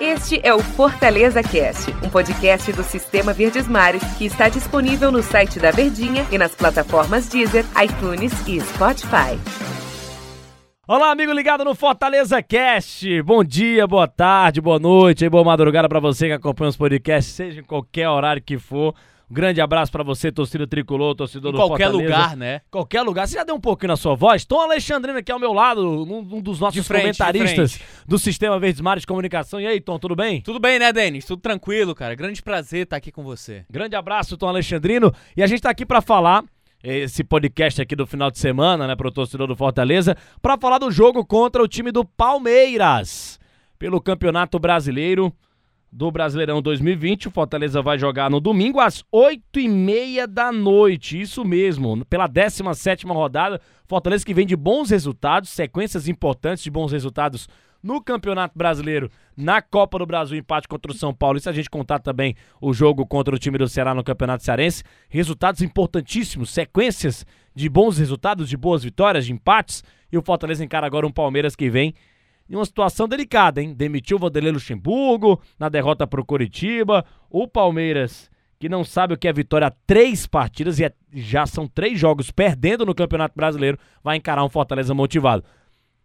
Este é o Fortaleza Cast, um podcast do Sistema Verdes Mares que está disponível no site da Verdinha e nas plataformas Deezer, iTunes e Spotify. Olá, amigo ligado no Fortaleza Cast. Bom dia, boa tarde, boa noite e boa madrugada para você que acompanha os podcasts, seja em qualquer horário que for. Um grande abraço para você, torcida tricolor, torcedor em do qualquer Fortaleza. lugar, né? Qualquer lugar. Você já deu um pouquinho na sua voz? Tom Alexandrino aqui ao meu lado, um, um dos nossos frente, comentaristas do Sistema Verdes Mares de Comunicação. E aí, Tom, tudo bem? Tudo bem, né, Denis? Tudo tranquilo, cara. Grande prazer estar aqui com você. Grande abraço, Tom Alexandrino. E a gente tá aqui para falar esse podcast aqui do final de semana, né, pro torcedor do Fortaleza, para falar do jogo contra o time do Palmeiras pelo Campeonato Brasileiro do Brasileirão 2020. O Fortaleza vai jogar no domingo às 8 e meia da noite. Isso mesmo, pela 17 rodada. Fortaleza que vem de bons resultados, sequências importantes de bons resultados no Campeonato Brasileiro, na Copa do Brasil, empate contra o São Paulo. E se a gente contar também o jogo contra o time do Ceará no Campeonato Cearense, resultados importantíssimos, sequências de bons resultados, de boas vitórias, de empates. E o Fortaleza encara agora um Palmeiras que vem em uma situação delicada, hein? Demitiu o Vanderlei Luxemburgo na derrota para o Coritiba. O Palmeiras, que não sabe o que é vitória há três partidas e é, já são três jogos perdendo no Campeonato Brasileiro, vai encarar um Fortaleza motivado.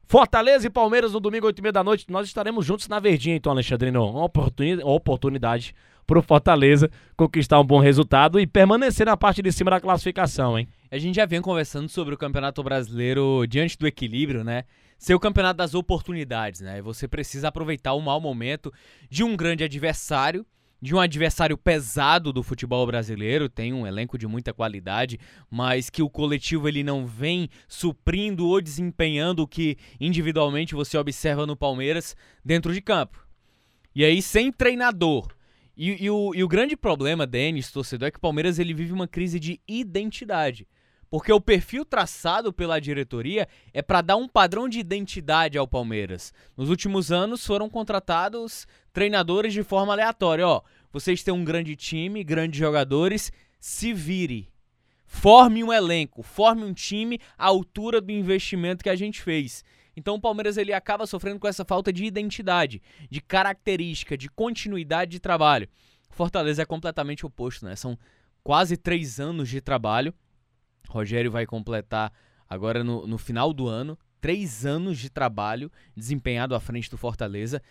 Fortaleza e Palmeiras no domingo, 8 e meia da noite. Nós estaremos juntos na Verdinha, então, Alexandrino. Uma oportunidade, uma oportunidade para o Fortaleza conquistar um bom resultado e permanecer na parte de cima da classificação, hein? A gente já vem conversando sobre o Campeonato Brasileiro diante do equilíbrio, né? Ser o campeonato das oportunidades, né? Você precisa aproveitar o mau momento de um grande adversário de um adversário pesado do futebol brasileiro, tem um elenco de muita qualidade, mas que o coletivo ele não vem suprindo ou desempenhando o que individualmente você observa no Palmeiras dentro de campo. E aí sem treinador. E, e, o, e o grande problema, Denis, torcedor, é que o Palmeiras ele vive uma crise de identidade. Porque o perfil traçado pela diretoria é para dar um padrão de identidade ao Palmeiras. Nos últimos anos foram contratados treinadores de forma aleatória. Ó, vocês têm um grande time, grandes jogadores, se vire. Forme um elenco, forme um time à altura do investimento que a gente fez. Então o Palmeiras ele acaba sofrendo com essa falta de identidade, de característica, de continuidade de trabalho. Fortaleza é completamente oposto, né? São quase três anos de trabalho Rogério vai completar agora no, no final do ano três anos de trabalho desempenhado à frente do Fortaleza.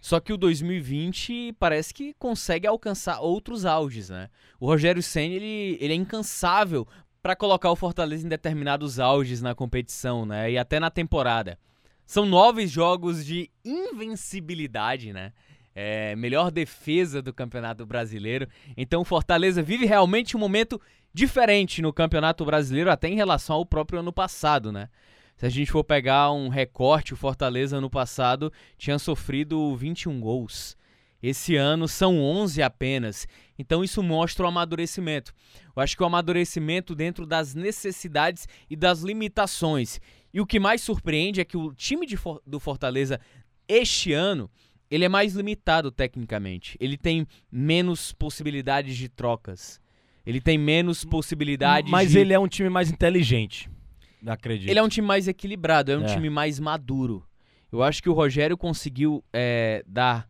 Só que o 2020 parece que consegue alcançar outros auges, né? O Rogério Senna, ele, ele é incansável para colocar o Fortaleza em determinados auges na competição, né? E até na temporada. São nove jogos de invencibilidade, né? É, melhor defesa do Campeonato Brasileiro. Então o Fortaleza vive realmente um momento diferente no Campeonato Brasileiro, até em relação ao próprio ano passado, né? Se a gente for pegar um recorte, o Fortaleza ano passado tinha sofrido 21 gols. Esse ano são 11 apenas. Então isso mostra o amadurecimento. Eu acho que o amadurecimento dentro das necessidades e das limitações. E o que mais surpreende é que o time For do Fortaleza este ano ele é mais limitado tecnicamente. Ele tem menos possibilidades de trocas. Ele tem menos possibilidades Mas de... ele é um time mais inteligente, acredito. Ele é um time mais equilibrado, é um É. time mais maduro. Eu acho que o Rogério conseguiu é, dar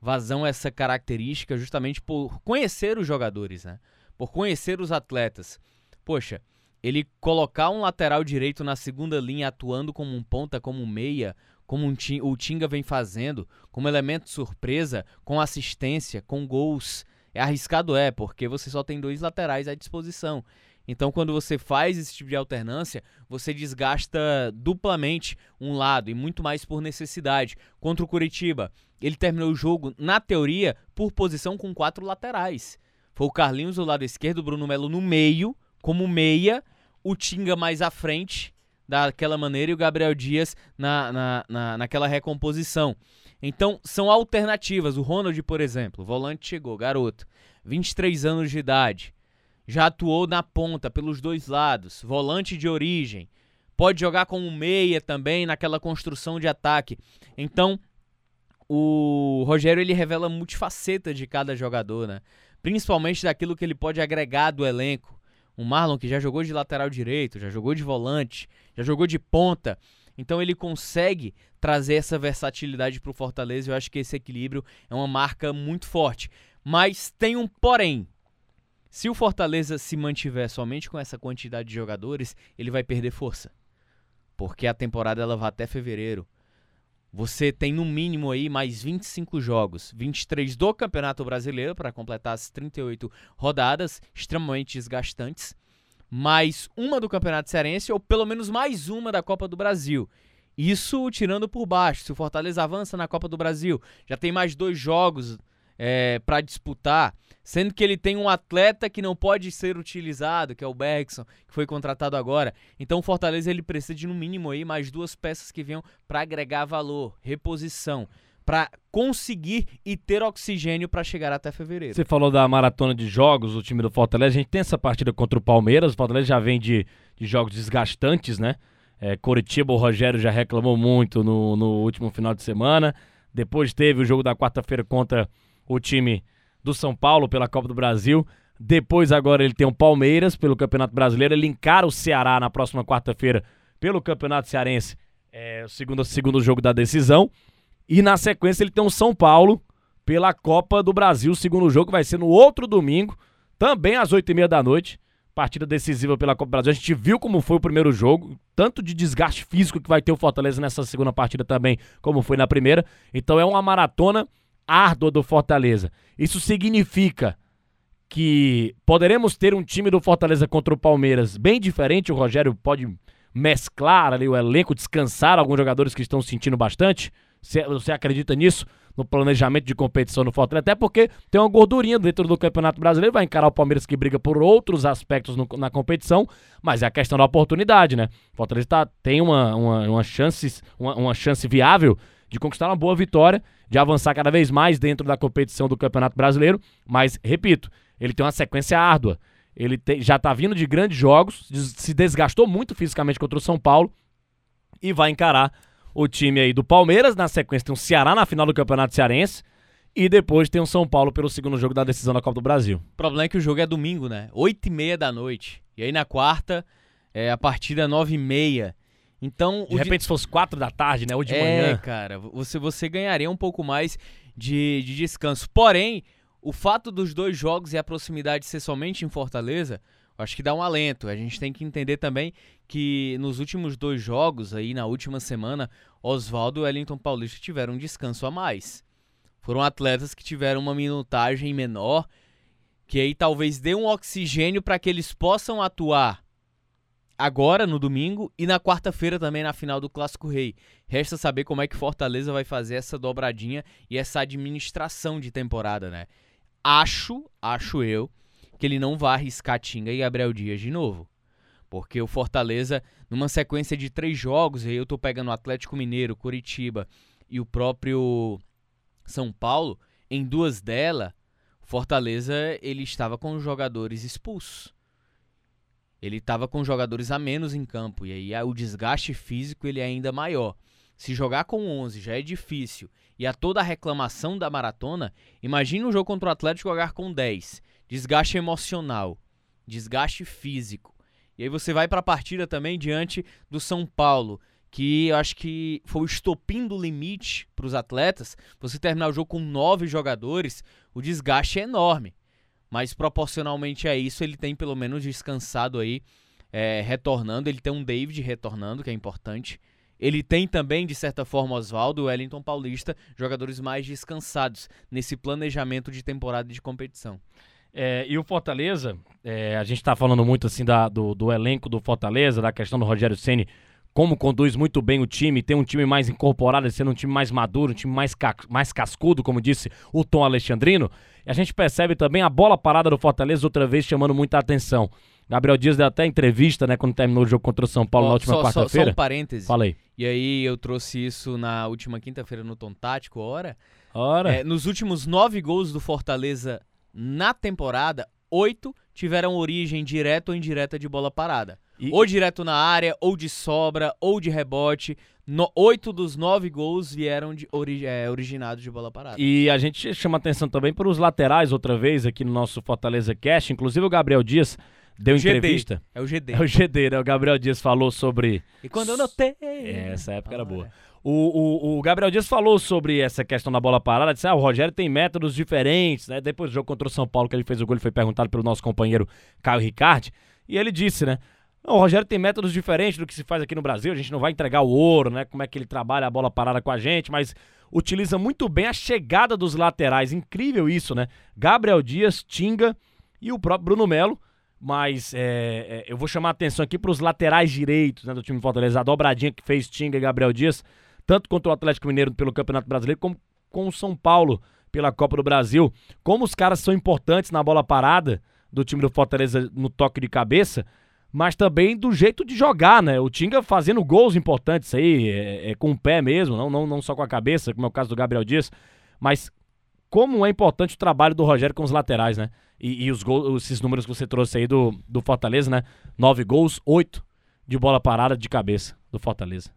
vazão a essa característica justamente por conhecer os jogadores, né? Por conhecer os atletas. Poxa, ele colocar um lateral direito na segunda linha atuando como um ponta, como um meia, como um o Tinga vem fazendo, como elemento surpresa, com assistência, com gols. É arriscado é, porque você só tem dois laterais à disposição. Então, quando você faz esse tipo de alternância, você desgasta duplamente um lado e muito mais por necessidade. Contra o Curitiba, ele terminou o jogo, na teoria, por posição com quatro laterais. Foi o Carlinhos do lado esquerdo, o Bruno Melo no meio, como meia, o Tinga mais à frente, daquela maneira, e o Gabriel Dias na, na, na, naquela recomposição. Então, são alternativas. O Ronald, por exemplo, volante chegou, garoto, 23 anos de idade, já atuou na ponta, pelos dois lados, volante de origem, pode jogar como meia também naquela construção de ataque. Então, o Rogério ele revela multifaceta de cada jogador, né? Principalmente daquilo que ele pode agregar do elenco. O Marlon que já jogou de lateral direito, já jogou de volante, já jogou de ponta. Então ele consegue trazer essa versatilidade para o Fortaleza. Eu acho que esse equilíbrio é uma marca muito forte. Mas tem um porém. Se o Fortaleza se mantiver somente com essa quantidade de jogadores, ele vai perder força. Porque a temporada ela vai até fevereiro. Você tem no mínimo aí mais 25 jogos, 23 do Campeonato Brasileiro para completar as 38 rodadas, extremamente desgastantes, mais uma do Campeonato Cearense ou pelo menos mais uma da Copa do Brasil. Isso tirando por baixo. Se o Fortaleza avança na Copa do Brasil, já tem mais dois jogos é, para disputar, sendo que ele tem um atleta que não pode ser utilizado, que é o Bergson, que foi contratado agora. Então o Fortaleza ele precisa de no mínimo aí mais duas peças que venham para agregar valor, reposição, para conseguir e ter oxigênio para chegar até fevereiro. Você falou da maratona de jogos do time do Fortaleza. A gente tem essa partida contra o Palmeiras. O Fortaleza já vem de, de jogos desgastantes, né? É, Coritiba, o Rogério já reclamou muito no, no último final de semana. Depois teve o jogo da quarta-feira contra o time do São Paulo pela Copa do Brasil. Depois, agora, ele tem o Palmeiras pelo Campeonato Brasileiro. Ele encara o Ceará na próxima quarta-feira pelo Campeonato Cearense, é, o segundo, segundo jogo da decisão. E na sequência, ele tem o São Paulo pela Copa do Brasil. O segundo jogo vai ser no outro domingo, também às oito e meia da noite. Partida decisiva pela Copa do Brasil. A gente viu como foi o primeiro jogo, tanto de desgaste físico que vai ter o Fortaleza nessa segunda partida também, como foi na primeira. Então é uma maratona árdua do Fortaleza. Isso significa que poderemos ter um time do Fortaleza contra o Palmeiras bem diferente. O Rogério pode mesclar ali o elenco, descansar alguns jogadores que estão sentindo bastante. Você acredita nisso? No planejamento de competição no Fortaleza? Até porque tem uma gordurinha dentro do Campeonato Brasileiro. Vai encarar o Palmeiras que briga por outros aspectos no, na competição. Mas é a questão da oportunidade, né? O Fortaleza tá, tem uma, uma, uma, chance, uma, uma chance viável de conquistar uma boa vitória, de avançar cada vez mais dentro da competição do Campeonato Brasileiro. Mas, repito, ele tem uma sequência árdua. Ele te, já está vindo de grandes jogos, se desgastou muito fisicamente contra o São Paulo e vai encarar o time aí do Palmeiras. Na sequência tem o Ceará na final do Campeonato Cearense. E depois tem o São Paulo pelo segundo jogo da decisão da Copa do Brasil. O problema é que o jogo é domingo, né? Oito e meia da noite. E aí na quarta, é, a partida nove e meia. Então, de repente, de... se fosse quatro da tarde, né? Ou de é, manhã. É, cara, você, você ganharia um pouco mais de, de descanso. Porém, o fato dos dois jogos e a proximidade ser somente em Fortaleza, acho que dá um alento. A gente tem que entender também que nos últimos dois jogos, aí na última semana, Oswaldo e Wellington Paulista tiveram um descanso a mais. Foram atletas que tiveram uma minutagem menor, que aí talvez dê um oxigênio para que eles possam atuar agora no domingo e na quarta-feira também na final do Clássico Rei. Resta saber como é que Fortaleza vai fazer essa dobradinha e essa administração de temporada, né? Acho, acho eu, que ele não vai arriscar Tinga e Gabriel Dias de novo. Porque o Fortaleza, numa sequência de três jogos, aí eu tô pegando o Atlético Mineiro, Curitiba e o próprio São Paulo, em duas delas, Fortaleza ele estava com os jogadores expulsos ele estava com jogadores a menos em campo e aí o desgaste físico ele é ainda maior. Se jogar com 11 já é difícil e a toda a reclamação da maratona, imagine um jogo contra o Atlético jogar com 10. Desgaste emocional, desgaste físico. E aí você vai para a partida também diante do São Paulo, que eu acho que foi o estopim do limite para os atletas. Você terminar o jogo com nove jogadores, o desgaste é enorme mas proporcionalmente a isso ele tem pelo menos descansado aí, é, retornando. Ele tem um David retornando, que é importante. Ele tem também, de certa forma, Oswaldo, Wellington Paulista, jogadores mais descansados nesse planejamento de temporada de competição. É, e o Fortaleza, é, a gente está falando muito assim da, do, do, elenco do Fortaleza, da questão do Rogério Ceni, como conduz muito bem o time, tem um time mais incorporado, sendo um time mais maduro, um time mais, ca mais cascudo, como disse o Tom Alexandrino. E a gente percebe também a bola parada do Fortaleza outra vez chamando muita atenção. Gabriel Dias deu até entrevista, né, quando terminou o jogo contra o São Paulo oh, na última quarta-feira. Só, só um parêntese. Falei. E aí eu trouxe isso na última quinta-feira no Tom Tático, hora. Ora. É, nos últimos nove gols do Fortaleza na temporada, oito tiveram origem direta ou indireta de bola parada. E... Ou direto na área, ou de sobra, ou de rebote. No, oito dos nove gols vieram de ori é, originados de bola parada. E a gente chama atenção também para os laterais outra vez aqui no nosso Fortaleza Cast. Inclusive o Gabriel Dias deu GD. entrevista. É o GD. É o GD, né? O Gabriel Dias falou sobre. E quando eu notei. É, essa época era Ah, boa. é. O, o, o Gabriel Dias falou sobre essa questão da bola parada. Disse: ah, o Rogério tem métodos diferentes, né? Depois do jogo contra o São Paulo, que ele fez o gol, ele foi perguntado pelo nosso companheiro Caio Ricardi. E ele disse, né? "Não, o Rogério tem métodos diferentes do que se faz aqui no Brasil. A gente não vai entregar o ouro, né? Como é que ele trabalha a bola parada com a gente, mas utiliza muito bem a chegada dos laterais. Incrível isso, né? Gabriel Dias, Tinga e o próprio Bruno Melo. Mas é, é, eu vou chamar a atenção aqui para os laterais direitos né, do time Fortaleza. A dobradinha que fez Tinga e Gabriel Dias, tanto contra o Atlético Mineiro pelo Campeonato Brasileiro, como com o São Paulo pela Copa do Brasil. Como os caras são importantes na bola parada do time do Fortaleza no toque de cabeça, mas também do jeito de jogar, né? O Tinga fazendo gols importantes aí, é, é, com o pé mesmo, não, não, não só com a cabeça, como é o caso do Gabriel Dias, mas como é importante o trabalho do Rogério com os laterais, né? E, e os gols, esses números que você trouxe aí do, do Fortaleza, né? Nove gols, oito de bola parada de cabeça do Fortaleza.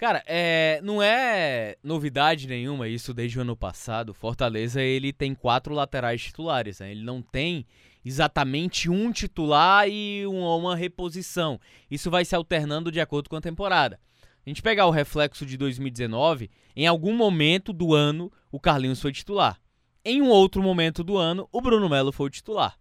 Cara, é, não é novidade nenhuma isso desde o ano passado. Fortaleza ele tem quatro laterais titulares. Né? Ele não tem exatamente um titular e uma, uma reposição. Isso vai se alternando de acordo com a temporada. A gente pegar o reflexo de 2019, em algum momento do ano o Carlinhos foi titular. Em um outro momento do ano, o Bruno Melo foi o titular.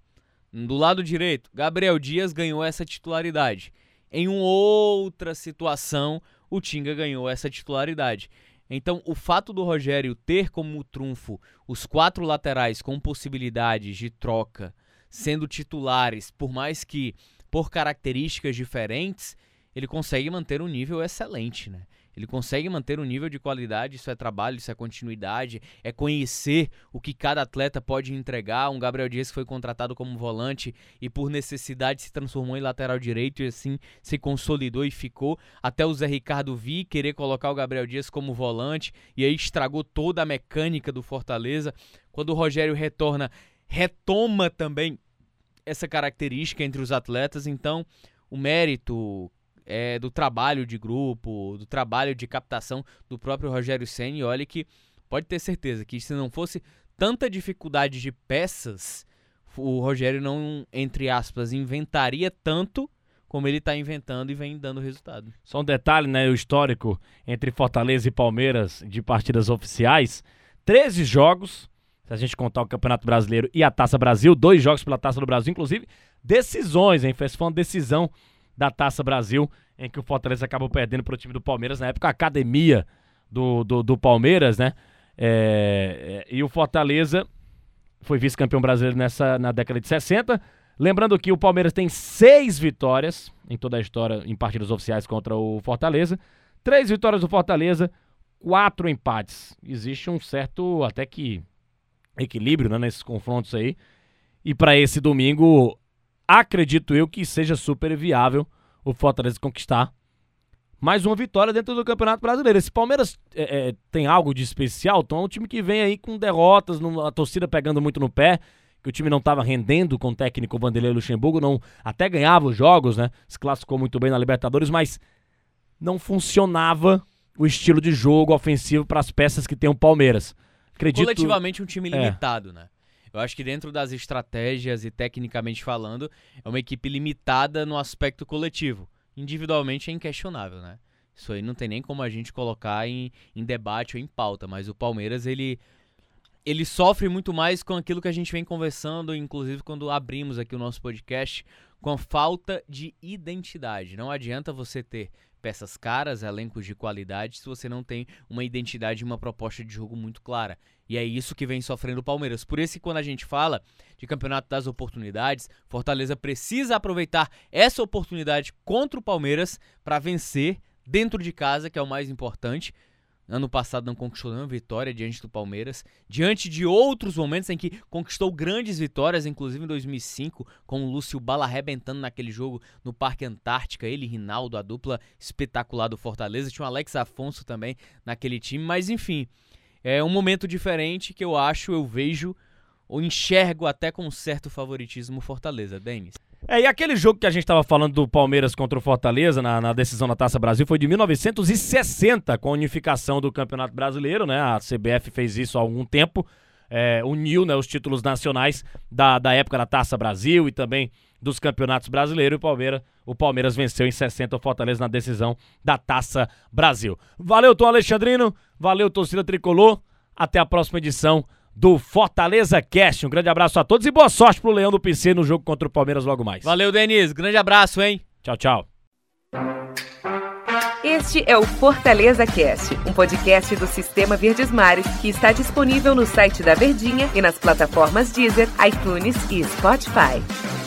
Do lado direito, Gabriel Dias ganhou essa titularidade. Em uma outra situação, o Tinga ganhou essa titularidade. Então, o fato do Rogério ter como trunfo os quatro laterais com possibilidades de troca sendo titulares, por mais que por características diferentes, ele consegue manter um nível excelente, né? Ele consegue manter um nível de qualidade, isso é trabalho, isso é continuidade, é conhecer o que cada atleta pode entregar. Um Gabriel Dias que foi contratado como volante e por necessidade se transformou em lateral direito e assim se consolidou e ficou. Até o Zé Ricardo vir querer colocar o Gabriel Dias como volante e aí estragou toda a mecânica do Fortaleza. Quando o Rogério retorna, retoma também essa característica entre os atletas, então o mérito é, do trabalho de grupo, do trabalho de captação do próprio Rogério Senna. E olha que pode ter certeza que se não fosse tanta dificuldade de peças, o Rogério não, entre aspas, inventaria tanto como ele está inventando e vem dando resultado. Só um detalhe, né? O histórico entre Fortaleza e Palmeiras de partidas oficiais: 13 jogos. Se a gente contar o Campeonato Brasileiro e a Taça Brasil, dois jogos pela Taça do Brasil, inclusive decisões, hein? Fez foi uma decisão da Taça Brasil, em que o Fortaleza acabou perdendo para o time do Palmeiras, na época a academia do, do, do Palmeiras, né? É, é, e o Fortaleza foi vice-campeão brasileiro nessa, na década de 60. Lembrando que o Palmeiras tem seis vitórias em toda a história em partidas oficiais contra o Fortaleza. Três vitórias do Fortaleza, quatro empates. Existe um certo, até que, equilíbrio né, nesses confrontos aí. E para esse domingo, acredito eu que seja super viável o Fortaleza conquistar mais uma vitória dentro do Campeonato Brasileiro. Esse Palmeiras é, é, tem algo de especial, então é um time que vem aí com derrotas, a torcida pegando muito no pé, que o time não estava rendendo com o técnico Vanderlei Luxemburgo, não até ganhava os jogos, né? Se classificou muito bem na Libertadores, mas não funcionava o estilo de jogo ofensivo para as peças que tem o Palmeiras. Acredito Coletivamente um time É. limitado, né? Eu acho que dentro das estratégias e tecnicamente falando, é uma equipe limitada no aspecto coletivo. Individualmente é inquestionável, né? Isso aí não tem nem como a gente colocar em, em debate ou em pauta, mas o Palmeiras, ele, ele sofre muito mais com aquilo que a gente vem conversando, inclusive quando abrimos aqui o nosso podcast, com falta de identidade. Não adianta você ter peças caras, elencos de qualidade, se você não tem uma identidade e uma proposta de jogo muito clara. E é isso que vem sofrendo o Palmeiras. Por isso que quando a gente fala de campeonato das oportunidades, Fortaleza precisa aproveitar essa oportunidade contra o Palmeiras para vencer dentro de casa, que é o mais importante. Ano passado não conquistou nenhuma vitória diante do Palmeiras, diante de outros momentos em que conquistou grandes vitórias, inclusive em 2005, com o Lúcio Bala arrebentando naquele jogo no Parque Antártica, ele e Rinaldo, a dupla espetacular do Fortaleza, tinha o Alex Afonso também naquele time, mas enfim, é um momento diferente que eu acho, eu vejo ou enxergo até com um certo favoritismo Fortaleza, Denis. É, e aquele jogo que a gente estava falando do Palmeiras contra o Fortaleza na, na decisão da Taça Brasil foi de 1960, com a unificação do Campeonato Brasileiro, né? A CBF fez isso há algum tempo, é, uniu né, os títulos nacionais da, da época da Taça Brasil e também dos campeonatos brasileiros e o Palmeiras, o Palmeiras venceu em 60 o Fortaleza na decisão da Taça Brasil. Valeu, Tom Alexandrino, valeu, torcida tricolor. Até a próxima edição do Fortaleza Cast. Um grande abraço a todos e boa sorte pro Leão do PC no jogo contra o Palmeiras logo mais. Valeu, Denis. Grande abraço, hein? Tchau, tchau. Este é o Fortaleza Cast, um podcast do Sistema Verdes Mares que está disponível no site da Verdinha e nas plataformas Deezer, iTunes e Spotify.